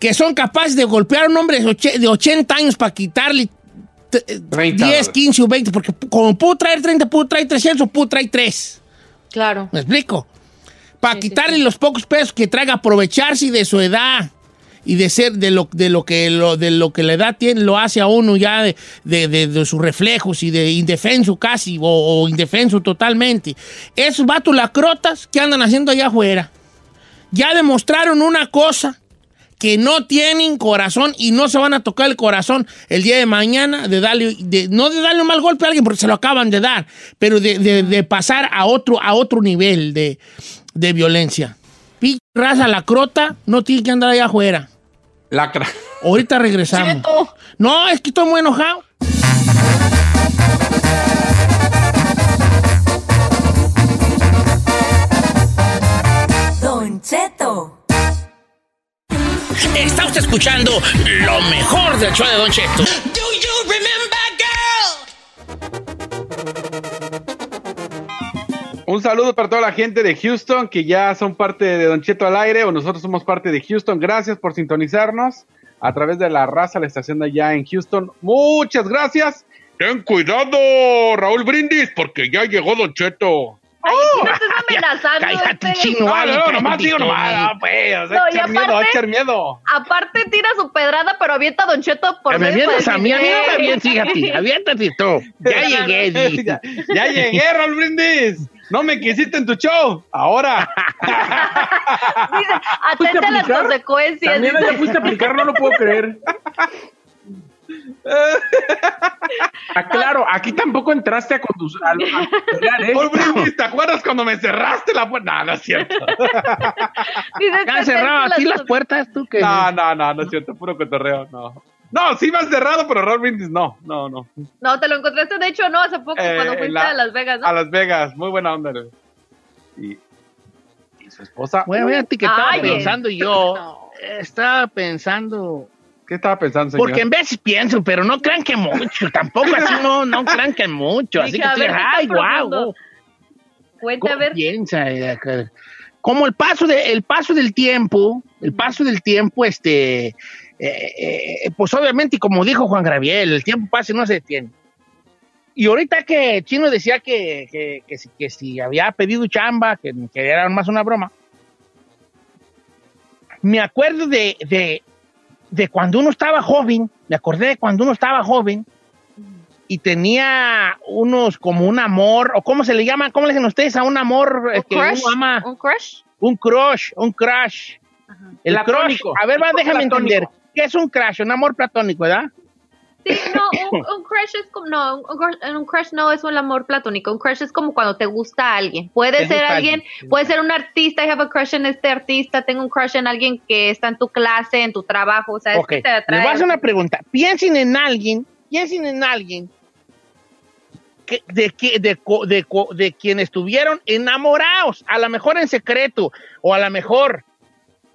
que son capaces de golpear a un hombre de och- de 80 años para quitarle 30 10, 15 o 20, porque como pudo traer 30, pudo traer 300 o pudo traer 3. Claro. ¿Me explico? Para quitarle los pocos pesos que traiga, aprovecharse de su edad y de ser de lo, de lo que lo, de lo que la edad tiene, lo hace a uno ya de, de- de- de sus reflejos y de indefenso casi, o, o indefenso totalmente. Esos vatos lacrotas que andan haciendo allá afuera, ya demostraron una cosa que no tienen corazón y no se van a tocar el corazón el día de mañana de darle, de, no de darle un mal golpe a alguien porque se lo acaban de dar, pero de, de- de pasar a otro, a otro nivel de, de violencia. Pinche raza lacrota no tiene que andar allá afuera. Lacra. Ahorita regresamos. No, es que estoy muy enojado. Don Cheto. Está usted escuchando lo mejor del show de Don Cheto. Un saludo para toda la gente de Houston que ya son parte de Don Cheto al aire o nosotros somos parte de Houston. Gracias por sintonizarnos. a través de la raza, la estación de allá en Houston. Muchas gracias. Ten cuidado, Raúl Brindis, porque ya llegó Don Cheto. Ay, sí me estás amenazando. cállate, este. chino. No, vale, no, nomás digo nomás, no, pues, o sea, No, echar miedo, aparte- echar miedo. Aparte tira su pedrada, pero avienta a Don Cheto por me medio para avientas a mí, a mí no me avientas, fíjate, aviéntate tú. Ya llegué, ya, ya llegué, Raúl Brindis. No me quisiste en tu show. Ahora. Dice, atente a las consecuencias. También allá fuiste a aplicar, no lo puedo creer. Aclaro, aquí tampoco entraste a conducir. A, a- ¿eh? ¿te acuerdas cuando me cerraste la puerta? No, no es cierto. Dice, ¿Te han atente cerrado a a ti las puertas tú que No, no, no, no es cierto, puro cotorreo, no. No, sí me has cerrado, pero Raúl Brindis no, no, no. No, te lo encontraste, de hecho, no, hace poco, Eh, cuando fuiste la- a Las Vegas, ¿no? A Las Vegas, muy buena onda. güey. Y, y su esposa. Bueno, fíjate que estaba Ay, pensando yo, estaba pensando, ¿Qué estaba pensando, señor? porque en veces pienso, pero no crean que mucho, tampoco así no, no crean que mucho, así Dije, que ver, digas, ¿qué ay, guau, Cuente, a ver. piensa, eh, como el paso de, el paso del tiempo, el paso del tiempo, este, eh, eh, pues obviamente, y como dijo Juan Graviel, el tiempo pasa y no se detiene. Y ahorita que Chino decía que, que, que si, que si había pedido chamba, que, que era más una broma, me acuerdo de, de, de cuando uno estaba joven, me acordé de cuando uno estaba joven y tenía unos como un amor, o cómo se le llama, cómo le dicen ustedes a un amor eh, ¿Un que crush? uno ama, ¿Un crush? un crush, un crush. El crush, Platónico. a ver, va, déjame Platónico. entender, ¿qué es un crush? Un amor platónico, ¿verdad? Sí, no, un, un crush es como, no, un crush, un crush no es un amor platónico, un crush es como cuando te gusta a alguien. Puede ser alguien, puede ser un artista, I have a crush en este artista, tengo un crush en alguien que está en tu clase, en tu trabajo, o sea, es que te les atrae. voy a hacer una pregunta. Piensen en alguien, piensen en alguien que, de, que- de, de, de quien estuvieron enamorados, a lo mejor en secreto, o a lo mejor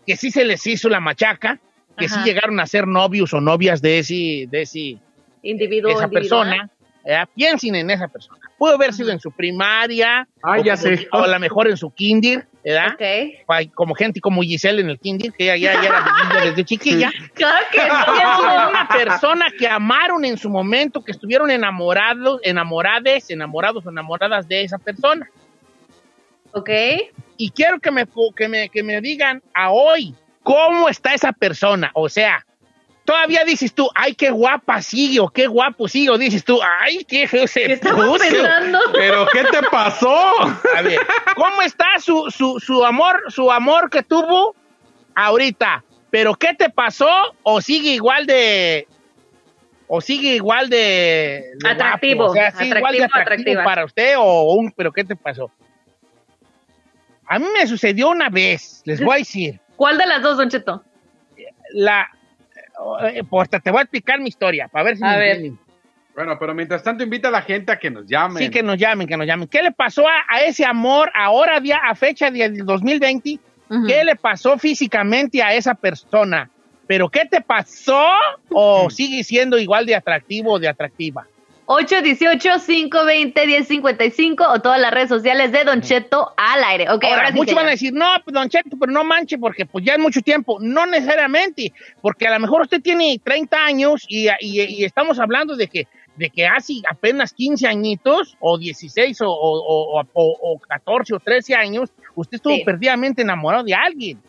que sí se les hizo la machaca, que sí llegaron a ser novios o novias de ese, de ese, Individuo, esa individual. persona. ¿verdad? Piensen en esa persona. Pudo haber sido en su primaria, Ah, o, ya como- sé. o a lo mejor en su kinder, ¿verdad? Ok. Pa- Como gente como Giselle en el kinder, que ella ya, ya era desde chiquilla. Claro que no. una persona que amaron en su momento, que estuvieron enamorados, enamorades, enamorados o enamoradas de esa persona. Ok. Y quiero que me, que me, que me digan a hoy cómo está esa persona. O sea, todavía dices tú, ay, qué guapa sigue, o qué guapo sigue, o dices tú, ay, qué feo se ¿Qué pensando? ¿Pero qué te pasó? A ver, ¿cómo está su, su, su amor, su amor que tuvo ahorita? ¿Pero qué te pasó? ¿O sigue igual de... O sigue igual de... de Atractivo, guapo? O sea, ¿sigue igual de atractivo, atractivo atractiva. para usted o un... ¿Pero qué te pasó? A mí me sucedió una vez, les voy a decir. ¿Cuál de las dos, Don Cheto? La... eh, pues te voy a explicar mi historia, para ver si A me ver. Bueno, pero mientras tanto invita a la gente a que nos llamen. Sí, que nos llamen, que nos llamen. ¿Qué le pasó a, a ese amor ahora, día, a fecha del 2020? Ujú. ¿Qué le pasó físicamente a esa persona? ¿Pero qué te pasó? ¿O sigue siendo igual de atractivo o de atractiva? 818-520-1055 o todas las redes sociales de Don Cheto al aire. Ok, ahora, Ahora, sí, muchos van a decir, no, pues, don Cheto, pero no manche, porque pues ya es mucho tiempo. No necesariamente, porque a lo mejor usted tiene 30 años y, y- y estamos hablando de que, de que hace apenas 15 añitos, o 16, o, o, o- o- o 14 o 13 años, usted estuvo Sí. perdidamente enamorado de alguien.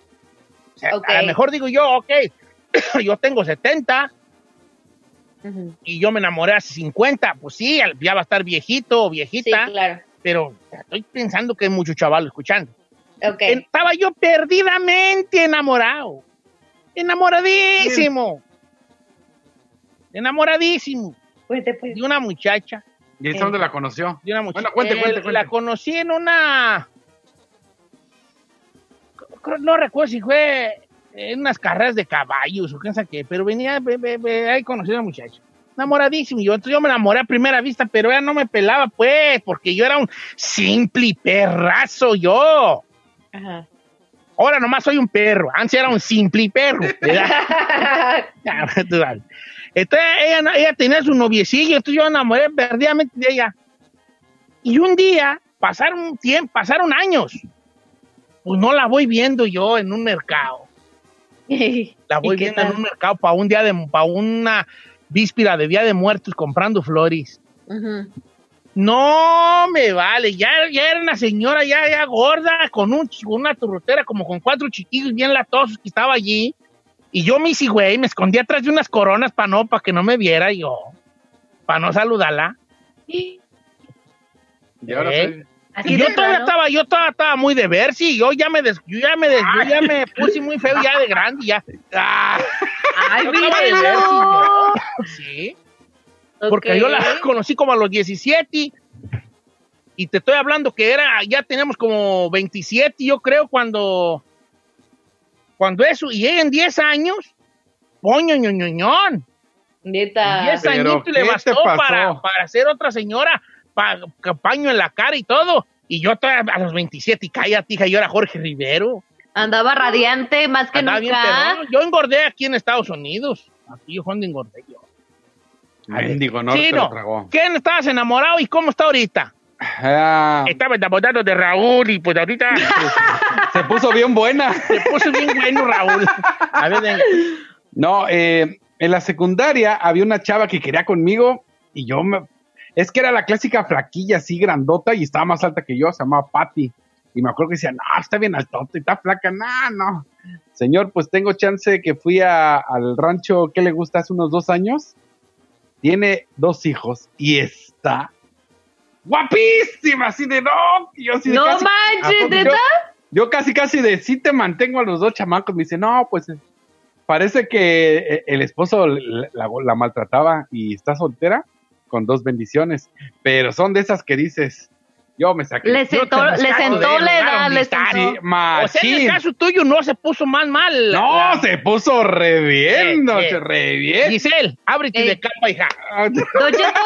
O sea, Ok. A lo mejor digo yo, ok, yo tengo 70 Y yo me enamoré hace 50, pues sí, ya va a estar viejito o Sí, viejita, claro. pero estoy pensando que hay mucho chaval escuchando. Estaba yo perdidamente enamorado. Enamoradísimo. Enamoradísimo. Cuente, pues. De una muchacha. ¿Y esa dónde la conoció? De una muchacha. Bueno, cuente, Eh, cuente, cuente. La conocí en una. No recuerdo si fue en unas carreras de caballos o qué pero venía, ve- ve- ve, ahí conocí a una muchacha. Enamoradísimo. Yo, yo me enamoré a primera vista, pero ella no me pelaba, pues, porque yo era un simple perrazo yo. Ajá. Ahora nomás soy un perro. Antes era un simple perro. Entonces ella, ella tenía su noviecillo, entonces yo me enamoré perdidamente de ella. Y un día, pasaron tiempo, pasaron años. Pues no la voy viendo yo en un mercado. La voy ¿Y qué viendo en un mercado para un día de, para una víspera de Día de Muertos comprando flores. No me vale, ya, ya era una señora ya, ya gorda, con un, una turrotera como con cuatro chiquillos bien latosos que estaba allí. Y yo me hice, güey, me escondí atrás de unas coronas para no, para que no me viera yo, para no saludarla. Y ahora ¿Eh? soy- Así Y yo todavía raro. estaba, yo todavía estaba muy de ver, sí, yo ya me des, yo ya me des- yo ya me puse muy feo ya de grande, ya. Ah, Ay, yo de. Bercy, yo. Sí. Porque Ok. yo la conocí como a los 17 y te estoy hablando que era, ya tenemos como 27, yo creo, cuando, cuando eso, y ella en 10 años, poño, ñoñoñón, Neta. 10 Pero, añitos le ¿qué te bastó para, para ser otra señora, pa, paño en la cara y todo, y yo todavía a los 27, y cállate, hija, yo era Jorge Rivero, Andaba radiante más que andaba nunca. yo engordé aquí en Estados Unidos, aquí yo cuando engordé yo. Mendigo, no Sí, no. tragó. ¿Quién estabas enamorado y cómo está ahorita? Ah, Estaba enamorado de Raúl y pues ahorita se puso bien buena. se puso bien bueno Raúl. A ver, venga. No, eh, en la secundaria había una chava que quería conmigo y yo me... Es que era la clásica flaquilla así grandota y estaba más alta que yo, se llamaba Patty. Y me acuerdo que decía, no, está bien altote, y está flaca, no, no. Señor, pues tengo chance que fui a- al rancho, ¿qué le gusta? Hace unos dos años. Tiene dos hijos y está guapísima, así de no. yo así de No casi- manches. ¿neta? Yo, yo casi, casi de sí te mantengo a los dos chamacos. Me dice, no, pues eh, parece que eh, el esposo la, la- la maltrataba y está soltera con dos bendiciones. Pero son de esas que dices, yo me saqué. Le sentó, le sentó la edad, le sentó. O sea, en el caso tuyo no se puso más mal. No, La- se puso re bien, Eh, no, eh. se re bien. Giselle, ábrete Eh. de capa, hija. Don Cheto,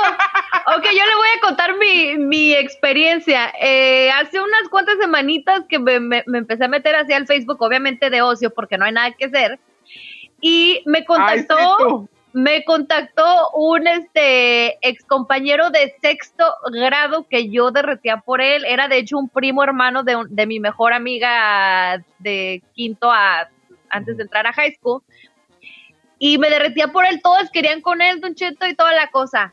ok, yo le voy a contar mi, mi experiencia. Eh, hace unas cuantas semanitas que me, me- me empecé a meter hacia el Facebook, obviamente de ocio, porque no hay nada que hacer. Y me Ay, sí, contactó. Me contactó un este ex compañero de sexto grado que yo derretía por él. Era de hecho un primo hermano de, mi mejor amiga de quinto a antes de entrar a high school. Y me derretía por él, todos querían con él, Don Cheto, y toda la cosa.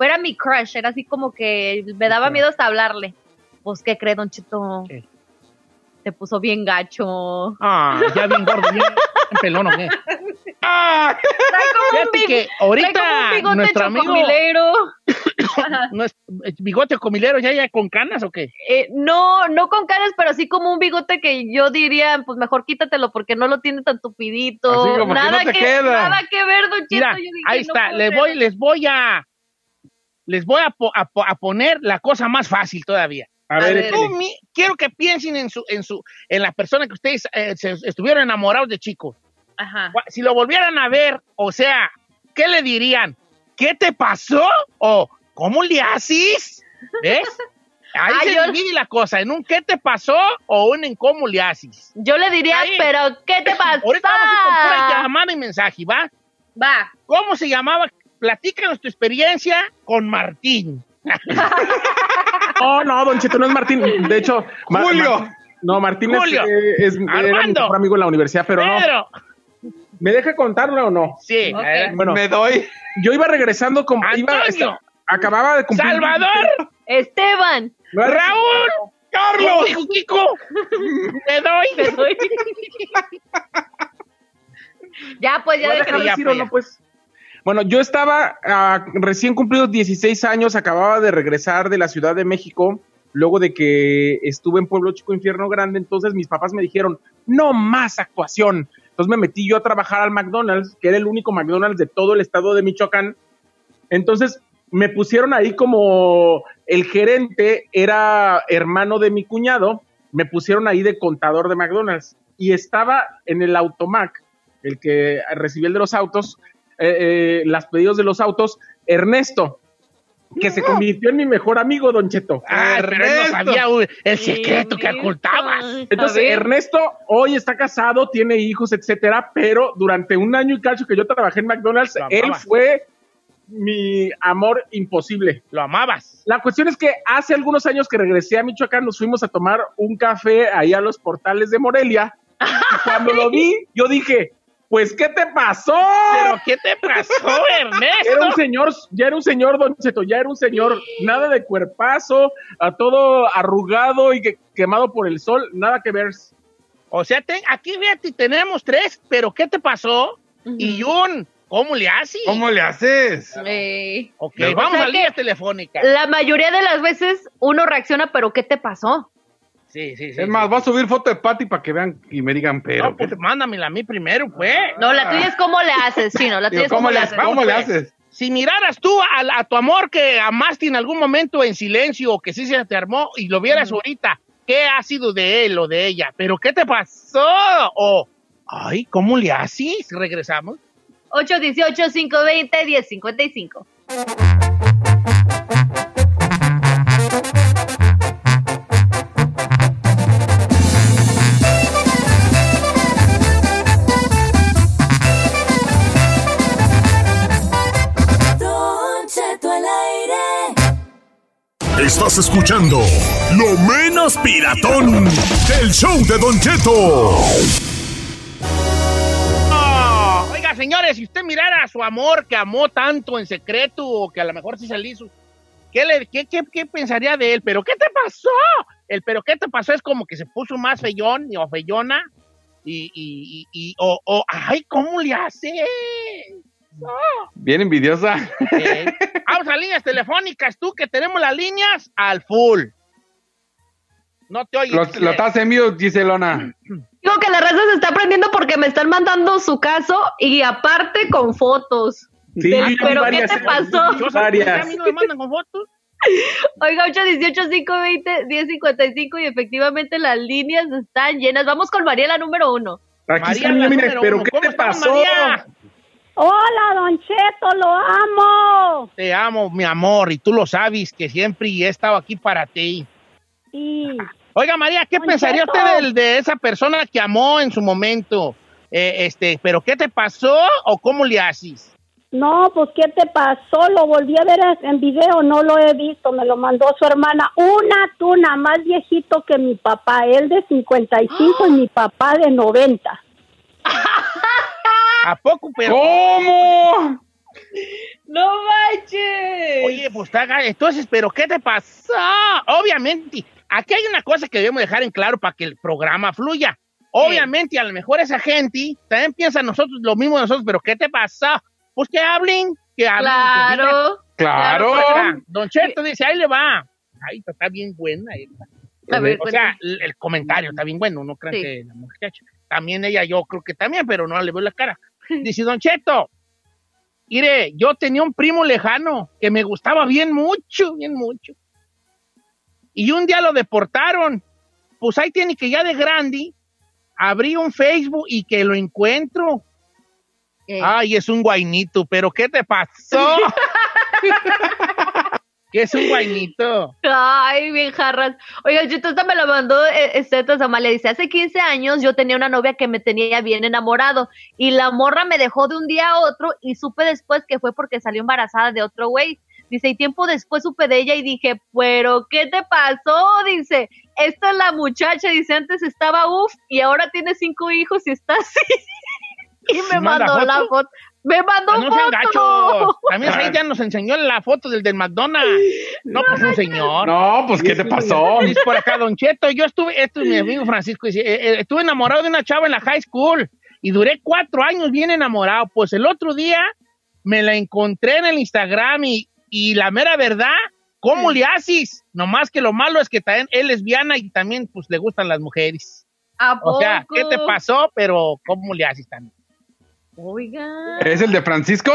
Era mi crush, era así como que me daba miedo hasta hablarle. Pues, ¿qué cree, Don Cheto? ¿Qué? Se puso bien gacho. Ah, ya bien gordo, bien pelón, ¿o qué? Ah, Trae como un, Fíjate que trae como ahorita un bigote chocomilero. no es- bigote comilero, ya, ya con canas o qué? Eh, no, no con caras, pero sí como un bigote que yo diría, pues mejor quítatelo porque no lo tiene tan tupidito. Así como que nada no. Nada que ver, Don Cheto. Mira, Yo dije, ahí está, les voy, les voy a, les voy a, po- a po- a poner la cosa más fácil todavía. a A ver, ver. Tú, mi- quiero que piensen en su, en su, en la persona que ustedes eh, se- estuvieron enamorados de chicos. Ajá. Si lo volvieran a ver, o sea, ¿qué le dirían? ¿Qué te pasó? ¿O cómo le haces? ¿Ves? Ahí Ah, se yo- divide la cosa, en un ¿qué te pasó? o un en cómo le haces. Yo le diría, Ahí. pero ¿qué te pasa? Ahorita vamos a ir con pura llamada y mensaje, ¿va? Va. ¿Cómo se llamaba? Platícanos tu experiencia con Martín. No, no, Don Cheto, no es Martín. De hecho, Julio. Ma- no, Martín es- eh, es, era mi mejor amigo en la universidad, pero no. ¿Me deja contarlo o no? Sí. Eh, Bueno, me doy. yo iba regresando como. Iba, Antonio. acababa de cumplir. Salvador. Esteban. Raúl. Carlos. Dijo Kiko. Te doy. Te doy. ya, pues, ya ¿Voy a déjame. decir o no, pues? Bueno, yo estaba ah, recién cumplidos 16 años, acababa de regresar de la Ciudad de México, luego de que estuve en Pueblo Chico Infierno Grande, entonces mis papás me dijeron, no más actuación. Entonces me metí yo a trabajar al McDonald's, que era el único McDonald's de todo el estado de Michoacán. Entonces me pusieron ahí como el gerente era hermano de mi cuñado, me pusieron ahí de contador de McDonald's y estaba en el automac, el que recibía el de los autos, eh, eh, las pedidos de los autos, Ernesto, que se convirtió en mi mejor amigo, Don Cheto. Ah, pero él no Ernesto. sabía el secreto que ocultabas. Entonces. Ernesto hoy está casado, tiene hijos, etcétera, pero durante un año y cacho que yo trabajé en McDonald's, él fue mi amor imposible. Lo amabas. La cuestión es que hace algunos años que regresé a Michoacán, nos fuimos a tomar un café ahí a los portales de Morelia Y cuando lo vi, yo dije, pues, ¿qué te pasó? ¿Pero qué te pasó, Ernesto? Era un señor, ya era un señor, Don Cheto, ya era un señor, nada de cuerpazo, a todo arrugado y que- quemado por el sol, nada que ver. O sea, te- aquí fíjate, tenemos tres, pero ¿qué te pasó? Y un, ¿cómo le haces? ¿Cómo le haces? Ok, O vamos sea a líneas telefónicas. La mayoría de las veces uno reacciona, pero ¿qué te pasó? Sí, sí, sí. Es más, voy a subir foto de Patty para que vean y me digan, pero. No, pues mándamela a mí primero, pues. No, la tuya es cómo le haces, Chino. La tuya es cómo, ¿cómo le haces. cómo le pues. haces? Si miraras tú a, a tu amor que amaste en algún momento en silencio o que sí se te armó y lo vieras ahorita, ¿qué ha sido de él o de ella? ¿Pero qué te pasó? O, ay, ¿cómo le haces? Regresamos. 818-520-1055. Estás escuchando Lo Menos Piratón del show de Don Cheto. Oh, oiga, señores, si usted mirara a su amor que amó tanto en secreto o que a lo mejor sí se le hizo, ¿qué, le, qué, qué- qué pensaría de él? ¿Pero qué te pasó? El pero qué te pasó es como que se puso más feyón o feyona y, y, y, y- o, o, ay, ¿cómo le hace? Bien envidiosa. Vamos a líneas telefónicas, tú que tenemos las líneas al full. No te oyes. Lo, estás en mute, Giselona. Digo que la raza se está aprendiendo porque me están mandando su caso y aparte con fotos. Sí, pero ¿qué varias, te pasó? Varias. a mí no me mandan con fotos. Oiga, 818-520-1055 y efectivamente las líneas están llenas. Vamos con Mariela número uno. Aquí María, está, la mira, número pero uno. ¿qué ¿Cómo te pasó? María? Hola, Don Cheto, lo amo. Te amo, mi amor, y tú lo sabes que siempre he estado aquí para ti. Y Oiga, María, ¿qué Don pensaría Cheto. usted del- de, esa persona que amó en su momento? Eh, este, ¿pero qué te pasó o cómo le haces? no, pues ¿qué te pasó? Lo volví a ver en video, no lo he visto, me lo mandó su hermana. Una tuna más viejito que mi papá, él de 55 y mi papá de 90. ¿A poco, pero? ¿Cómo? ¡No manches! Oye, pues está entonces, ¿pero qué te pasó? Obviamente, aquí hay una cosa que debemos dejar en claro para que el programa fluya. Obviamente, a lo mejor esa gente también piensa nosotros lo mismo de nosotros, pero ¿qué te pasó? Pues que hablen, que hablen. que. Claro. Claro. Don Cheto dice, ahí le va. Ay, está bien buena esta. A ver, o sea, el, el comentario está bien bueno, no crean Sí. que la muchacha. También ella, yo creo que también, pero no le veo la cara. Dice, Don Cheto, mire, yo tenía un primo lejano que me gustaba bien mucho, bien mucho. Y un día lo deportaron. Pues ahí tiene que ya de grande abrí un Facebook y que lo encuentro. Ay, es un guainito, pero ¿qué te pasó? ¿Qué es un guainito? Ay, bien jarras. Oiga, yo esta me la mandó eh, este Amalia. Dice, hace 15 años yo tenía una novia que me tenía bien enamorado y la morra me dejó de un día a otro y supe después que fue porque salió embarazada de otro güey. Dice, y tiempo después supe de ella y dije, pero ¿qué te pasó? Dice, esta es la muchacha. Dice, antes estaba uff y ahora tiene cinco hijos y está así. y me ¿Sí manda mandó la foto? Me mandó no sean foto. gachos. También ahí ya nos enseñó la foto del del McDonald's. No, pues un señor. No, pues ¿qué te pasó? Dice por acá, Don Cheto, yo estuve, esto es mi amigo Francisco, dice, eh, eh, estuve enamorado de una chava en la high school y duré cuatro años bien enamorado. Pues el otro día me la encontré en el Instagram y, y la mera verdad, ¿cómo le haces? Nomás que lo malo es que también es lesbiana y también pues le gustan las mujeres. ¿A O sea, ¿qué te poco? pasó? Pero ¿cómo le haces también? Oiga. ¿Es el de Francisco?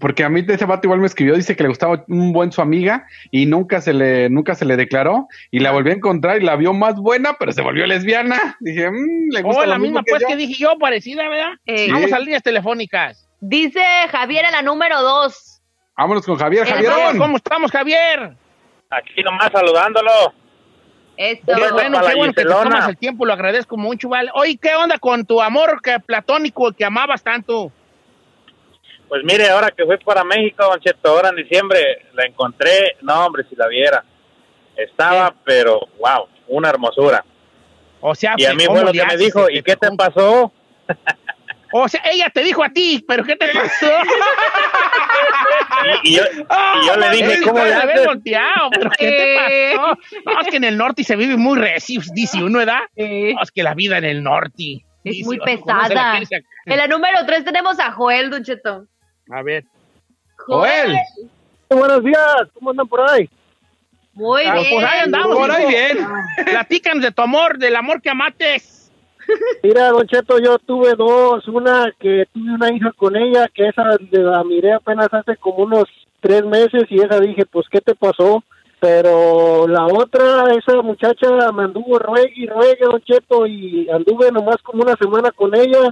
Porque a mí ese vato igual me escribió, dice que le gustaba un buen su amiga y nunca se le, nunca se le declaró y la volvió a encontrar y la vio más buena, pero se volvió lesbiana. Dije, "Mm, le gusta Oh, lo la mismo misma pues yo". que dije yo, parecida, ¿verdad? Eh, Vamos a líneas telefónicas. Dice Javier en la número dos. Vámonos con Javier, Eh, Javier. Javier, ¿Cómo estamos, Javier? Aquí nomás saludándolo. Esto. Qué Bueno, qué bueno que te tomas el tiempo, lo agradezco mucho, ¿vale? Oye, ¿qué onda con tu amor que, platónico que amabas tanto? Pues mire, ahora que fui para México, Don Cheto, ahora en diciembre, la encontré. No, hombre, si la viera. Estaba, pero, wow, una hermosura. O sea, Y a mí ¿cómo fue lo que me dijo, ¿y qué te pasó? O sea, ella te dijo a ti, pero ¿qué te pasó? Y, yo, y yo le dije, Ey, ¿cómo le haces? volteado, pero ¿qué te pasó? No, es que en el norte se vive muy recio, dice uno, ¿verdad? No, es que la vida en el norte. Es dice muy uno, ¿cómo se la pesada. En la número 3 tenemos a Joel, Don Cheto. A ver. Joel. Buenos días, ¿cómo andan por ahí? Muy Ah, bien. Pues ahí andamos. Por ahí bien. Platícanos de tu amor, del amor que amates. Mira, Don Cheto, yo tuve dos. Una que tuve una hija con ella, que esa la miré apenas hace como unos tres meses y esa dije, pues, ¿qué te pasó? Pero la otra, esa muchacha me anduvo ruegue y ruegue, Don Cheto, y anduve nomás como una semana con ella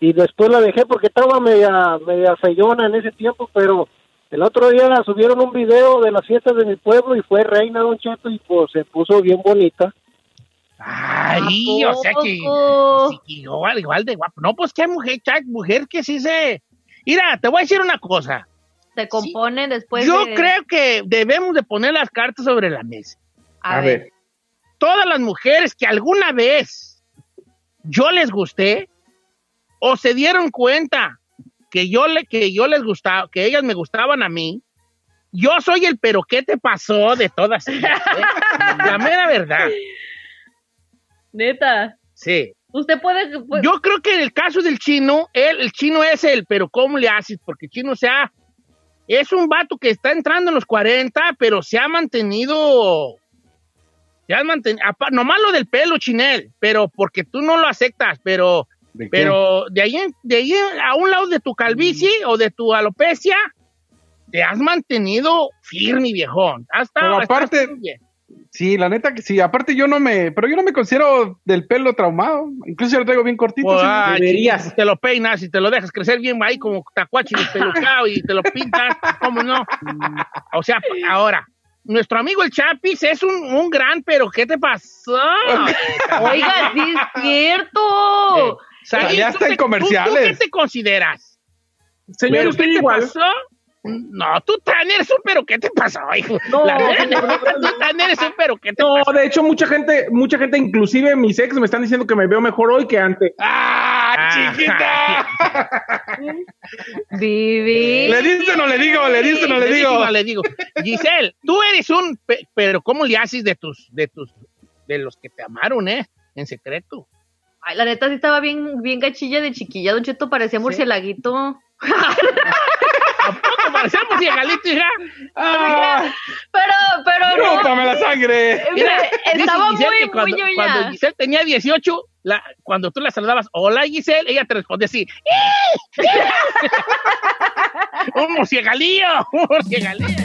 y después la dejé porque estaba media, media feyona en ese tiempo, pero el otro día subieron un video de las fiestas de mi pueblo y fue reina, Don Cheto, y pues se puso bien bonita. Ay, ¿A o sea que sí, igual, igual de guapo. No, pues qué mujer, chac, mujer que sí se... Mira, te voy a decir una cosa. Se compone después Yo de... creo que debemos de poner las cartas sobre la mesa. A, ver. Todas las mujeres que alguna vez yo les gusté o se dieron cuenta que yo, le, que yo les gustaba, que ellas me gustaban a mí, yo soy el pero ¿qué te pasó de todas ellas? eh? La mera verdad. Neta. Sí. Usted puede... puede- Yo creo que en el caso del chino, él, el chino es el, pero ¿cómo le haces? Porque el chino, o sea, es un vato que está entrando en los 40, pero se ha mantenido. Se ha mantenido. Nomás lo del pelo, chinel, pero porque tú no lo aceptas, pero. ¿De? Pero de ahí, en- de ahí a un lado de tu calvicie o de tu alopecia, te has mantenido firme, viejón. Has estado- Pero aparte- bien. Sí, la neta que sí. Aparte yo no me, pero yo no me considero del pelo traumado. Incluso yo lo traigo bien cortito. Sí. ah, chico, te lo peinas y te lo dejas crecer bien ahí como tacuachi pelucado y te lo pintas, ¿cómo no? O sea, ahora, nuestro amigo el Chapis es un, un gran, pero ¿qué te pasó? Oiga, sí es cierto. Saí, Ya ¿tú está en te- tú- ¿Tú qué comerciales. te consideras? Señor, ¿Pero usted qué te igual. pasó? No, tú también eres un pero ¿qué te pasó, hijo? No, La no, no, no, tú también eres un pero ¿qué te No, pasó? de hecho, mucha gente, mucha gente, inclusive mis ex, me están diciendo que me veo mejor hoy que antes. ¡Ah, chiquita! Vivi. ¿Le diste o no le digo? ¿Le diste o no le digo? no le digo. Giselle, tú eres un, pe- pero ¿cómo le haces de tus, de tus, de los que te amaron, eh? En secreto. Ay, la neta sí estaba bien, bien gachilla de chiquilla. Don Cheto parecía murcielaguito. ¿Cómo parecemos galito, hija? Ah, Pero, pero no. ¡Rótame la sangre! Mira, Estaba muy, que cuando, muy cuando Giselle tenía 18, la, cuando tú la saludabas, hola Giselle, ella te responde así. "¡Eh! ¡Un murciégalillo! ¡Un murciégalillo!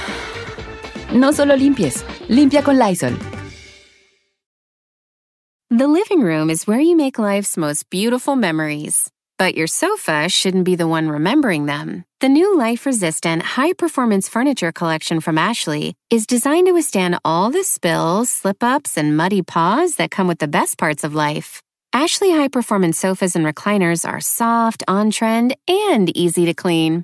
No solo limpies, limpia con Lysol. The living room is where you make life's most beautiful memories. But your sofa shouldn't be the one remembering them. The new life resistant, high performance furniture collection from Ashley is designed to withstand all the spills, slip ups, and muddy paws that come with the best parts of life. Ashley high performance sofas and recliners are soft, on trend, and easy to clean.